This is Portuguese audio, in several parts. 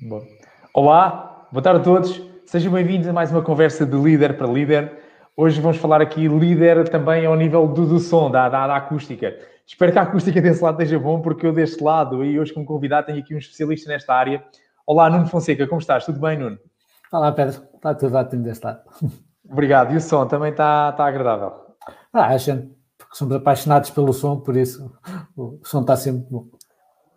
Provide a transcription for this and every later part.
Bom. Olá, boa tarde a todos. Sejam bem-vindos a mais uma conversa de líder para líder. Hoje vamos falar aqui líder também ao nível do, do som, da, da, da, acústica. Espero que a acústica desse lado esteja bom, porque eu deste lado e hoje como convidado tenho aqui um especialista nesta área. Olá, Nuno Fonseca, como estás? Tudo bem, Nuno? Olá, Pedro. Está tudo ótimo deste lado. Obrigado. E o som também está, está agradável? Ah, a gente, porque somos apaixonados pelo som, por isso o som está sempre bom.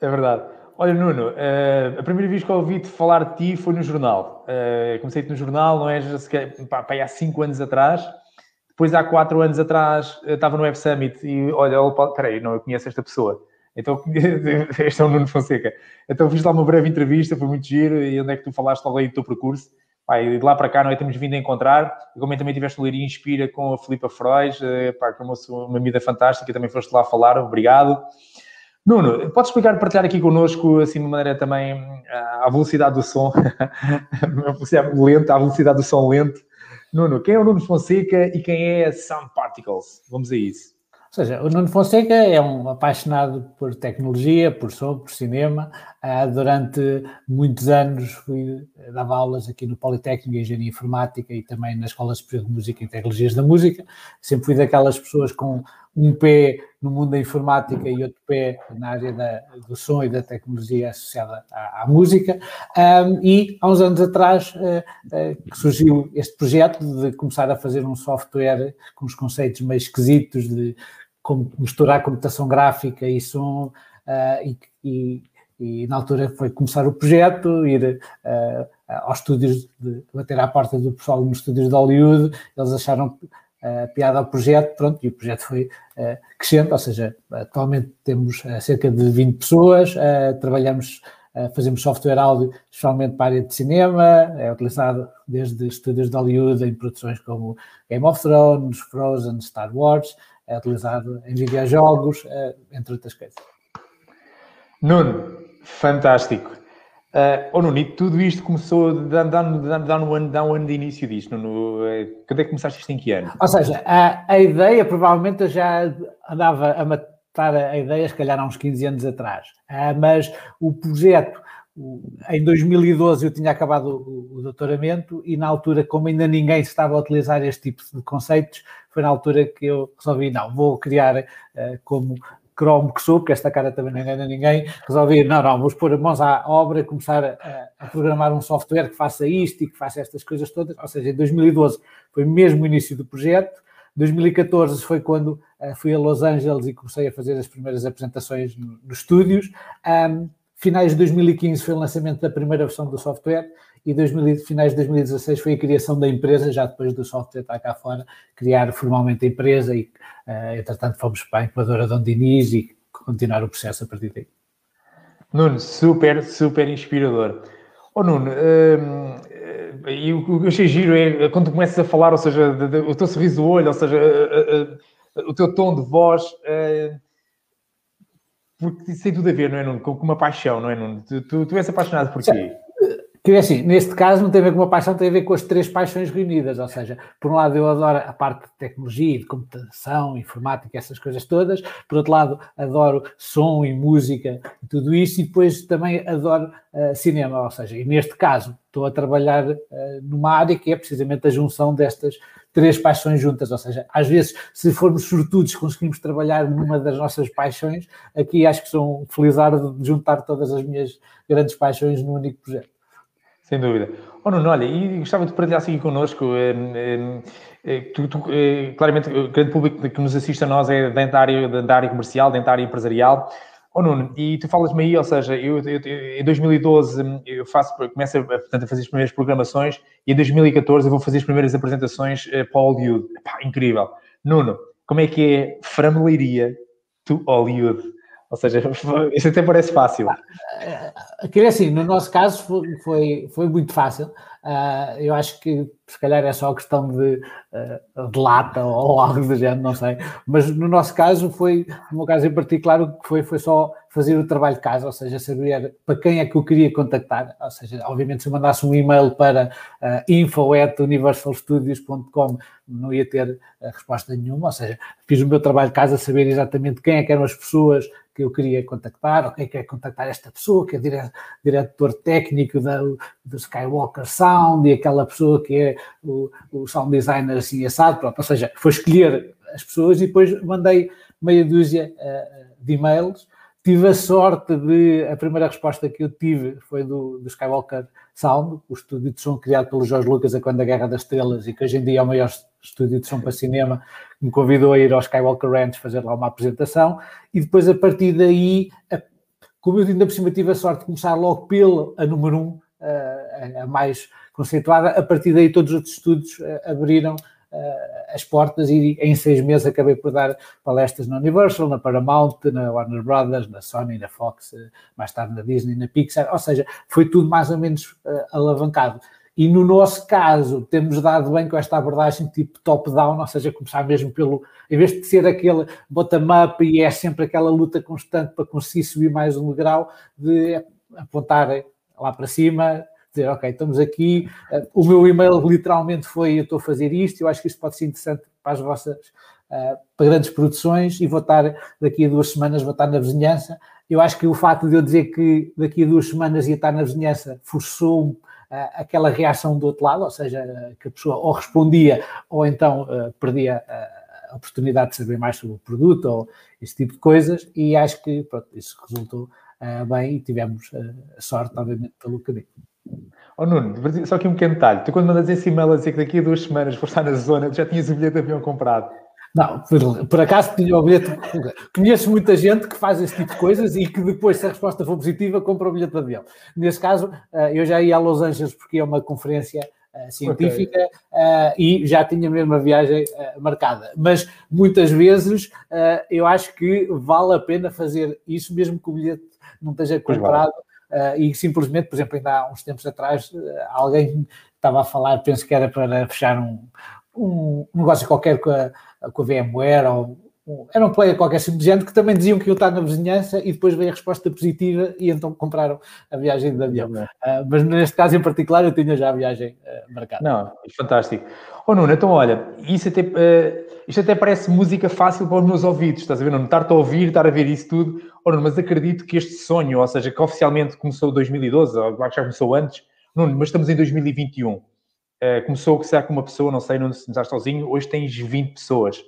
É verdade. Olha, Nuno, uh, a primeira vez que ouvi-te falar de ti foi no jornal. Uh, Comecei-te no jornal, não é? Pá, pá, há cinco anos atrás. Depois, há quatro anos atrás, estava no Web Summit e, olha, peraí, não, eu conheço esta pessoa. Então, este é o Nuno Fonseca. Então, fiz lá uma breve entrevista, foi muito giro. E onde é que tu falaste logo aí do teu percurso? Pá, e de lá para cá, não é? Temos vindo a encontrar. E como também tiveste a ler Inspira com a Filipa Freud, uh, pá, que é uma, uma amiga fantástica, também foste lá falar, obrigado. Nuno, podes explicar, partilhar aqui connosco, assim, de maneira também, à velocidade do som, lenta, a velocidade do som lento. Nuno, quem é o Nuno Fonseca e quem é Sound Particles? Vamos a isso. Ou seja, o Nuno Fonseca é um apaixonado por tecnologia, por som, por cinema. Uh, durante muitos anos fui, dava aulas aqui no Politécnico de Engenharia Informática e também na Escola Superior de Música e Tecnologias da Música. Sempre fui daquelas pessoas com um pé no mundo da informática e outro pé na área da, do som e da tecnologia associada à, à música. Um, e há uns anos atrás uh, uh, surgiu este projeto de começar a fazer um software com os conceitos meio esquisitos de como misturar computação gráfica e som uh, e, e, e, na altura foi começar o projeto, ir aos estúdios, de, bater à porta do pessoal nos estúdios de Hollywood, eles acharam piada ao projeto, pronto, e o projeto foi uh, crescendo, ou seja, atualmente temos uh, cerca de 20 pessoas, trabalhamos, fazemos software áudio especialmente para a área de cinema, é utilizado desde estúdios de Hollywood em produções como Game of Thrones, Frozen, Star Wars, é utilizado em videojogos, entre outras coisas. Nuno, fantástico. Uh, oh, Nuno, tudo isto começou, dá, dá, dá, um ano, um ano de início disto. No, uh, quando é que começaste isto em que ano? Ou seja, a, a ideia, provavelmente eu já andava a matar a ideia, se calhar há uns 15 anos atrás. Uh, mas o projeto, em 2012 eu tinha acabado o, o doutoramento e na altura, como ainda ninguém estava a utilizar este tipo de conceitos, foi na altura que eu resolvi, não, vou criar uh, como cromo que sou, porque esta cara também não engana ninguém, resolvi, não, não, vamos pôr mãos à obra e começar a, a, programar um software que faça isto e que faça estas coisas todas. Ou seja, em 2012 foi mesmo o início do projeto. 2014 foi quando uh, fui a Los Angeles e comecei a fazer as primeiras apresentações nos no estúdios. Um, finais de 2015 foi o lançamento da primeira versão do software e 2000, finais de 2016 foi a criação da empresa, já depois do software estar cá fora, criar formalmente a empresa e, uh, entretanto, fomos para a incubadora Dom Diniz e continuar o processo a partir daí. Nuno, super, super inspirador. Oh, Nuno, uh, e o que eu achei giro é quando tu começas a falar, ou seja, de, de, o teu sorriso do olho, ou seja, uh, o teu tom de voz, porque isso tem tudo a ver, não é, Nuno? Com, com uma paixão, não é, Nuno? Tu, tu, tu és apaixonado por quê? Que é assim, neste caso não tem a ver com uma paixão, tem a ver com as três paixões reunidas, ou seja, por um lado eu adoro a parte de tecnologia, de computação, informática, essas coisas todas, por outro lado adoro som e música tudo isso, e depois também adoro uh, cinema, ou seja, e neste caso estou a trabalhar uh, numa área que é precisamente a junção destas três paixões juntas, ou seja, às vezes, se formos sortudos, conseguimos trabalhar numa das nossas paixões, aqui acho que sou um felizardo de juntar todas as minhas grandes paixões num único projeto. Sem dúvida. Oh, Nuno, olha, e gostava de partilhar aqui connosco. Eh, eh, tu, tu, eh, claramente, o grande público que nos assiste a nós é da área, da área comercial, da área empresarial. Oh, Nuno, e tu falas-me aí, ou seja, eu, eu, em 2012 eu faço, começo a, portanto, a fazer as primeiras programações e em 2014 eu vou fazer as primeiras apresentações para Hollywood. Incrível. Nuno, como é que é familiaria to Hollywood? Ou seja, isso até parece fácil. Aquilo é assim, no nosso caso foi, foi, foi muito fácil. Uh, eu acho que se calhar é só questão de, uh, de lata ou, algo do género, não sei. Mas no nosso caso foi, no meu caso em particular, o que foi foi só fazer o trabalho de casa, ou seja, saber para quem é que eu queria contactar. Ou seja, obviamente se eu mandasse um e-mail para uh, info.universalstudios.com não ia ter resposta nenhuma, ou seja, fiz o meu trabalho de casa, saber exatamente quem é que eram as pessoas que eu queria contactar, ok, quer contactar esta pessoa que é dire, diretor técnico da, do Skywalker Sound e aquela pessoa que é o, o sound designer assim assado, pronto, ou seja, foi escolher as pessoas e depois mandei meia dúzia uh, de e-mails Tive a sorte de. A primeira resposta que eu tive foi do, do Skywalker Sound, o estúdio de som criado pelo Jorge Lucas a quando a Guerra das Estrelas e que hoje em dia é o maior estúdio de som para cinema, me convidou a ir ao Skywalker Ranch fazer lá uma apresentação. E depois, a partir daí, a, como eu ainda por cima tive a sorte de começar logo pelo a número um, a, a mais conceituada, a partir daí todos os outros estúdios abriram uh, as portas e em seis meses acabei por dar palestras na Universal, na Paramount, na Warner Brothers, na Sony, na Fox, uh, mais tarde na Disney, na Pixar, ou seja, foi tudo mais ou menos uh, alavancado. E no nosso caso, temos dado bem com esta abordagem tipo top-down, ou seja, começar mesmo pelo, em vez de ser aquele bottom-up e é sempre aquela luta constante para conseguir subir mais um degrau, de apontar lá para cima, dizer, ok, estamos aqui, uh, o meu e-mail literalmente foi eu estou a fazer isto, eu acho que isto pode ser interessante para as vossas, uh, para grandes produções e vou estar, daqui a duas semanas vou estar na vizinhança. Eu acho que o facto de eu dizer que daqui a duas semanas ia estar na vizinhança forçou-me uh, aquela reação do outro lado, ou seja, que a pessoa ou respondia ou então perdia a oportunidade de saber mais sobre o produto ou esse tipo de coisas e acho que pronto, isso resultou bem e tivemos sorte, obviamente, pelo caminho. Oh Nuno, só aqui um pequeno detalhe. Tu quando mandas esse e-mail a dizer que daqui a duas semanas vou estar na zona, tu já tinhas o bilhete de avião comprado. Não, por, por, acaso tinha o bilhete. Conheço muita gente que faz esse tipo de coisas e que depois, se a resposta for positiva, compra o bilhete de avião. Nesse caso, eh, eu já ia a Los Angeles porque é uma conferência eh, científica okay. uh, e já tinha mesmo a viagem marcada. Mas muitas vezes eu acho que vale a pena fazer isso, mesmo que o bilhete não esteja comprado uh, e simplesmente, por exemplo, ainda há uns tempos atrás, uh, alguém estava a falar, penso que era para fechar um, um negócio qualquer com a, com a VMware ou era um player qualquer simplesmente que também diziam que eu estar na vizinhança e depois veio a resposta positiva e então compraram a viagem de avião. Uh, mas neste caso em particular eu tinha já a viagem uh, marcada. Não, fantástico. Oh Nuno, então olha, isso até, uh, isto até parece música fácil para os meus ouvidos, estás a ver? Não estar-te a ouvir, estar a ver isso tudo. Oh Nuno, mas acredito que este sonho, ou seja, que oficialmente começou em 2012, ou já começou antes, Nuno, mas estamos em 2021. começou, que será com uma pessoa, não sei, não estás sozinho, hoje tens 20 pessoas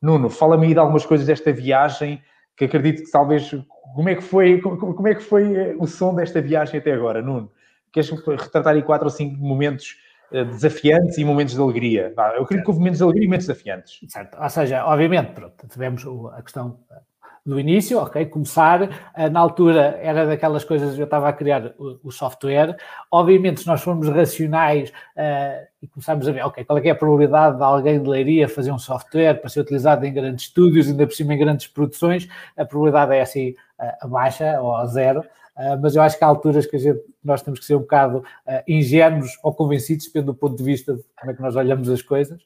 Nuno, fala-me aí de algumas coisas desta viagem, que acredito que talvez. Como é que foi, como é que foi eh, o som desta viagem até agora, Nuno? Queres retratar aí quatro ou cinco momentos eh, desafiantes e momentos de alegria? Eu acredito que houve momentos de alegria e momentos desafiantes. Certo, ou seja, obviamente, pronto, tivemos a questão do início, ok, começar, eh, na altura era daquelas coisas, eu estava a criar o, software, obviamente se nós formos racionais uh, e começarmos a ver, ok, qual é, é, a probabilidade de alguém de leiria fazer um software para ser utilizado em grandes estúdios, ainda por cima em grandes produções, a probabilidade é assim uh, baixa ou zero, uh, mas eu acho que há alturas que gente, nós temos que ser um bocado ingênuos ou convencidos, depende do ponto de vista de como é que nós olhamos as coisas.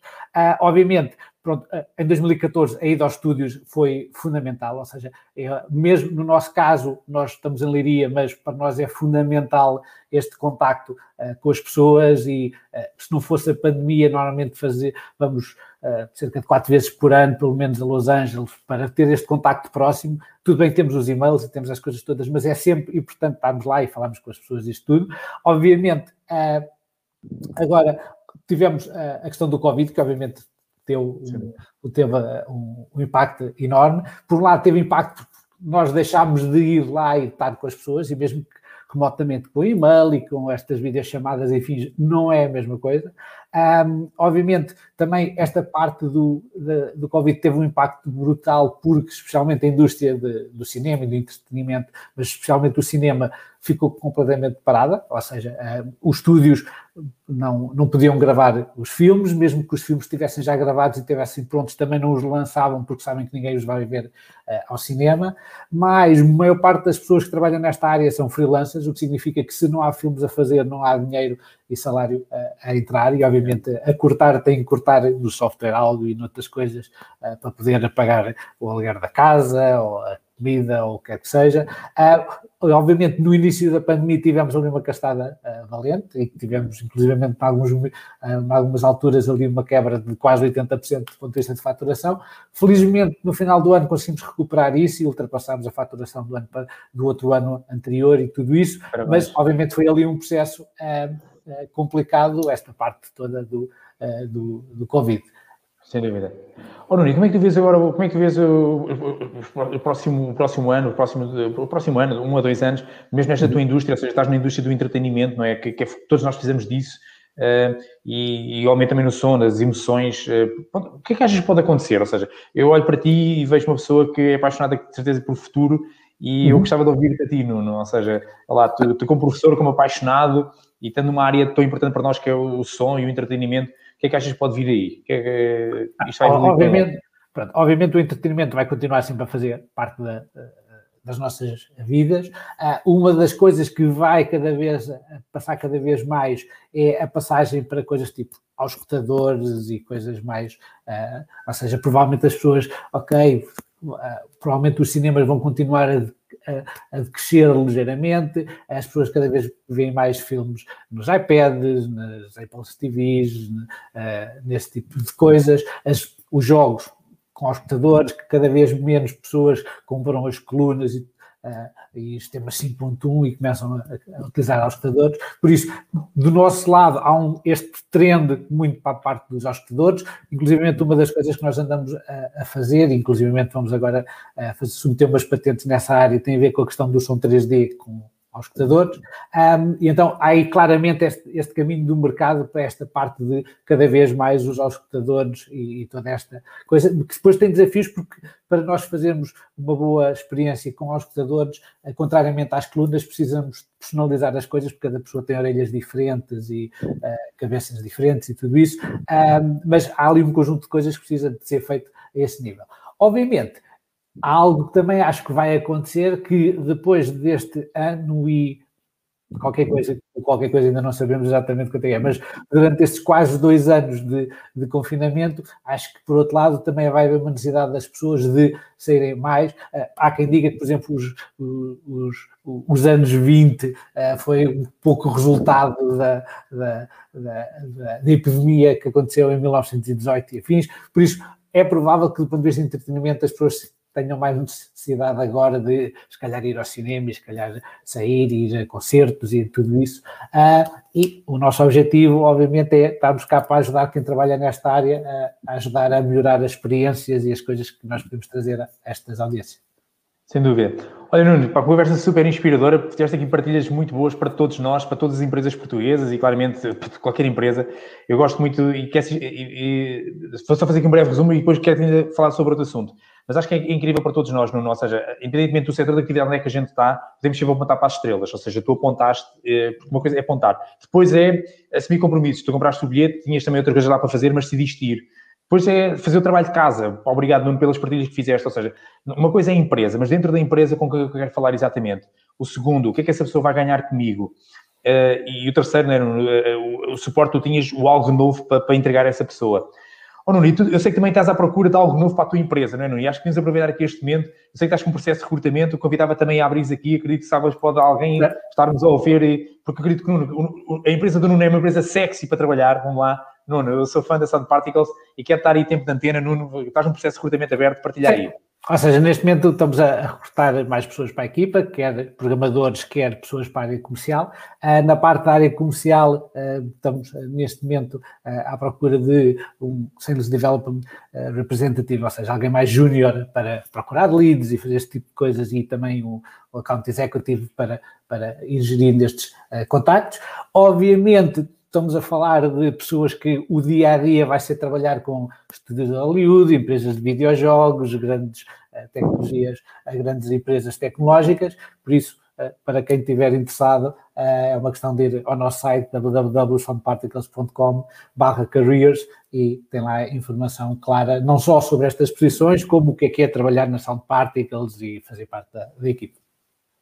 obviamente, Pronto, em 2014 a ida aos estúdios foi fundamental, ou seja, é, mesmo no nosso caso, nós estamos em Leiria, mas para nós é fundamental este contacto uh, com as pessoas e uh, se não fosse a pandemia, normalmente fazer, vamos uh, cerca de quatro vezes por ano, pelo menos a Los Angeles, para ter este contacto próximo. Tudo bem que temos os e-mails e temos as coisas todas, mas é sempre importante estarmos lá e falarmos com as pessoas disto tudo. Obviamente, agora tivemos a questão do Covid, que obviamente teu, teve um, um, impacto enorme. Por um lado, teve impacto nós deixámos de ir lá e estar com as pessoas, e mesmo que remotamente com e-mail e com estas videochamadas, enfim, não é a mesma coisa. Um, obviamente, também esta parte do, de, do Covid teve um impacto brutal, porque especialmente a indústria de, do cinema e do entretenimento, mas especialmente o cinema, ficou completamente parada, ou seja, um, os estúdios não, não podiam gravar os filmes, mesmo que os filmes estivessem já gravados e estivessem prontos, também não os lançavam porque sabem que ninguém os vai ver uh, ao cinema, mas a maior parte das pessoas que trabalham nesta área são freelancers, o que significa que se não há filmes a fazer, não há dinheiro e salário a, a entrar e obviamente a cortar, tem que cortar no software algo e noutras coisas uh, para poder pagar o aluguer da casa ou a comida ou o que quer que seja. Uh, obviamente, no início da pandemia tivemos ali uma castada uh, valente e tivemos, inclusivamente, em, alguns, uh, em algumas alturas, ali uma quebra de quase 80% do ponto de vista de faturação. Felizmente, no final do ano conseguimos recuperar isso e ultrapassámos a faturação do, ano, do outro ano anterior e tudo isso, Parabéns. mas, obviamente, foi ali um processo complicado, esta parte toda do, do, do Covid. Sem dúvida. Oh, Nuno, como é que tu vês agora, como é que tu vês o, o, o, próximo, o próximo ano, o próximo, o próximo ano, um a dois anos, mesmo nesta tua indústria, ou seja, estás na indústria do entretenimento, não é? Que, que é, todos nós precisamos disso, uh, e, e aumenta também no som, nas emoções. Uh, o que é que achas que pode acontecer? Ou seja, eu olho para ti e vejo uma pessoa que é apaixonada, de certeza, por futuro, e uhum. eu gostava de ouvir-te a ti, Nuno. Ou seja, lá, tu, tu como professor, como apaixonado, e tendo uma área tão importante para nós que é o som e o entretenimento, que é que achas que pode vir aí? Que é que isto vai obviamente, pronto, obviamente o entretenimento vai continuar sempre a fazer parte da, das nossas vidas. Ah, uma das coisas que vai cada vez passar cada vez mais é a passagem para coisas tipo aos escutadores e coisas mais, uh, ou seja, provavelmente as pessoas, ok, provavelmente os cinemas vão continuar a a, a crescer ligeiramente, as pessoas cada vez veem mais filmes nos iPads, nas Apple TVs, uh, nesse tipo de coisas, as, os jogos com os computadores, que cada vez menos pessoas compram as colunas e uh, e sistemas 5.1 e começam a, a utilizar auscultadores. Por isso, do nosso lado, há um, este trend muito para a parte dos auscultadores, inclusive uma das coisas que nós andamos a, a fazer, inclusive vamos agora a fazer, submeter umas patentes nessa área, tem a ver com a questão do som 3D com aos escutadores, um, e então há aí claramente este, este, caminho do mercado para esta parte de cada vez mais os auscultadores e, e, toda esta coisa, que depois tem desafios porque para nós fazermos uma boa experiência com auscultadores, eh, contrariamente às colunas, precisamos personalizar as coisas porque cada pessoa tem orelhas diferentes e uh, cabeças diferentes e tudo isso, um, mas há ali um conjunto de coisas que precisa de ser feito a esse nível. Obviamente, há algo que também acho que vai acontecer que depois deste ano e qualquer coisa, qualquer coisa ainda não sabemos exatamente quanto é, mas durante estes quase dois anos de, de, confinamento, acho que por outro lado também vai haver uma necessidade das pessoas de saírem mais. Ah, há quem diga que, por exemplo, os, os, os anos 20 ah, foi um pouco resultado da, da, da, da epidemia que aconteceu em 1918 e afins, por isso é provável que do ponto de vista de entretenimento as pessoas tenham mais necessidade agora de, se calhar, ir ao cinema, se calhar sair, ir a concertos e tudo isso. Uh, e o nosso objetivo, obviamente, é estarmos cá para ajudar quem trabalha nesta área a, a ajudar a melhorar as experiências e as coisas que nós podemos trazer a estas audiências. Sem dúvida. Olha, Nuno, para a conversa super inspiradora, tiveste aqui partilhas muito boas para todos nós, para todas as empresas portuguesas e, claramente, qualquer empresa. Eu gosto muito e, quero, e, e vou só fazer aqui um breve resumo e depois quero ainda falar sobre outro assunto. Mas acho que é incrível para todos nós, Nuno. Ou seja, independentemente do setor de atividade onde é que a gente está, podemos sempre apontar para as estrelas. Ou seja, tu apontaste, eh, porque uma coisa é apontar. Depois é assumir compromissos. Tu compraste o bilhete, tinhas também outra coisa lá para fazer, mas decidiste ir. Depois é fazer o trabalho de casa. Obrigado, Nuno, pelas partilhas que fizeste. Ou seja, uma coisa é a empresa, mas dentro da empresa com que eu quero falar exatamente. O segundo, o que é que essa pessoa vai ganhar comigo? Uh, e o terceiro, né, o, o, suporte, tu tinhas o algo novo para, para entregar a essa pessoa. Oh, Nuno, eu sei que também estás à procura de algo novo para a tua empresa, não é, Nuno? E acho que temos aproveitar aqui este momento. Eu sei que estás com um processo de recrutamento, eu convidava também a abrir aqui, acredito que sabes, pode alguém é. estarmos a ouvir, porque acredito que Nuno, a empresa do Nuno é uma empresa sexy para trabalhar, vamos lá. Nuno, eu sou fã da Sound Particles e quero estar aí tempo de antena, Nuno, estás num processo de recrutamento aberto, partilhar Sim. aí. Ou seja, neste momento estamos a recrutar mais pessoas para a equipa, quer programadores, quer pessoas para a área comercial. Ah, na parte da área comercial, ah, estamos neste momento ah, à procura de um Sales Development representativo, ou seja, alguém mais júnior para procurar leads e fazer este tipo de coisas e também o Account Executive para, para ir gerindo estes contactos. Obviamente, estamos a falar de pessoas que o dia a dia vai ser trabalhar com estúdios de Hollywood, empresas de videojogos, grandes tecnologias, uh, grandes empresas tecnológicas, por isso, uh, para quem estiver interessado, é uma questão de ir ao nosso site www.soundparticles.com barra careers e tem lá informação clara, não só sobre estas posições, como o que é que é trabalhar na Sound Particles e fazer parte da, da equipe.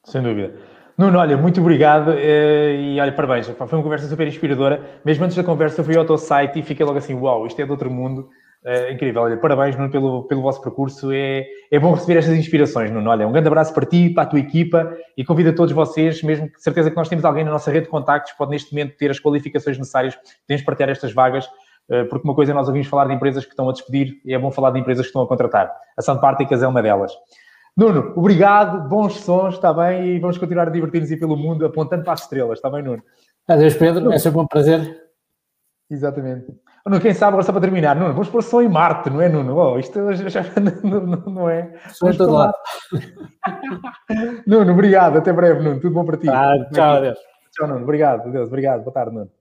Sem dúvida. Nuno, olha, muito obrigado eh, e olha, parabéns. Foi uma conversa super inspiradora. Mesmo antes da conversa, fui ao teu site e fiquei logo assim: uau, isto é de outro mundo. Uh, incrível, olha, parabéns Nuno pelo, pelo vosso percurso, é, é bom receber estas inspirações, Nuno. Olha, um grande abraço para ti, para a tua equipa e convido a todos vocês, mesmo que certeza que nós temos alguém na nossa rede de contactos pode neste momento ter as qualificações necessárias, podemos partilhar estas vagas, uh, porque uma coisa é nós ouvimos falar de empresas que estão a despedir e é bom falar de empresas que estão a contratar. A Sandparticas é uma delas. Nuno, obrigado, bons sons, está bem? E vamos continuar a divertir-nos pelo mundo, apontando para as estrelas, está bem, Nuno? Adeus, Pedro, é sempre um prazer. Exatamente. Nuno, quem sabe, agora só para terminar, Nuno, vamos pôr som em Marte, não é, Nuno? Oh, isto já não, não é. Som todo lado. Nuno, obrigado, até breve, Nuno, tudo bom para ti. Ah, tchau, adeus. Tchau, Nuno, obrigado, adeus, obrigado, boa tarde, Nuno.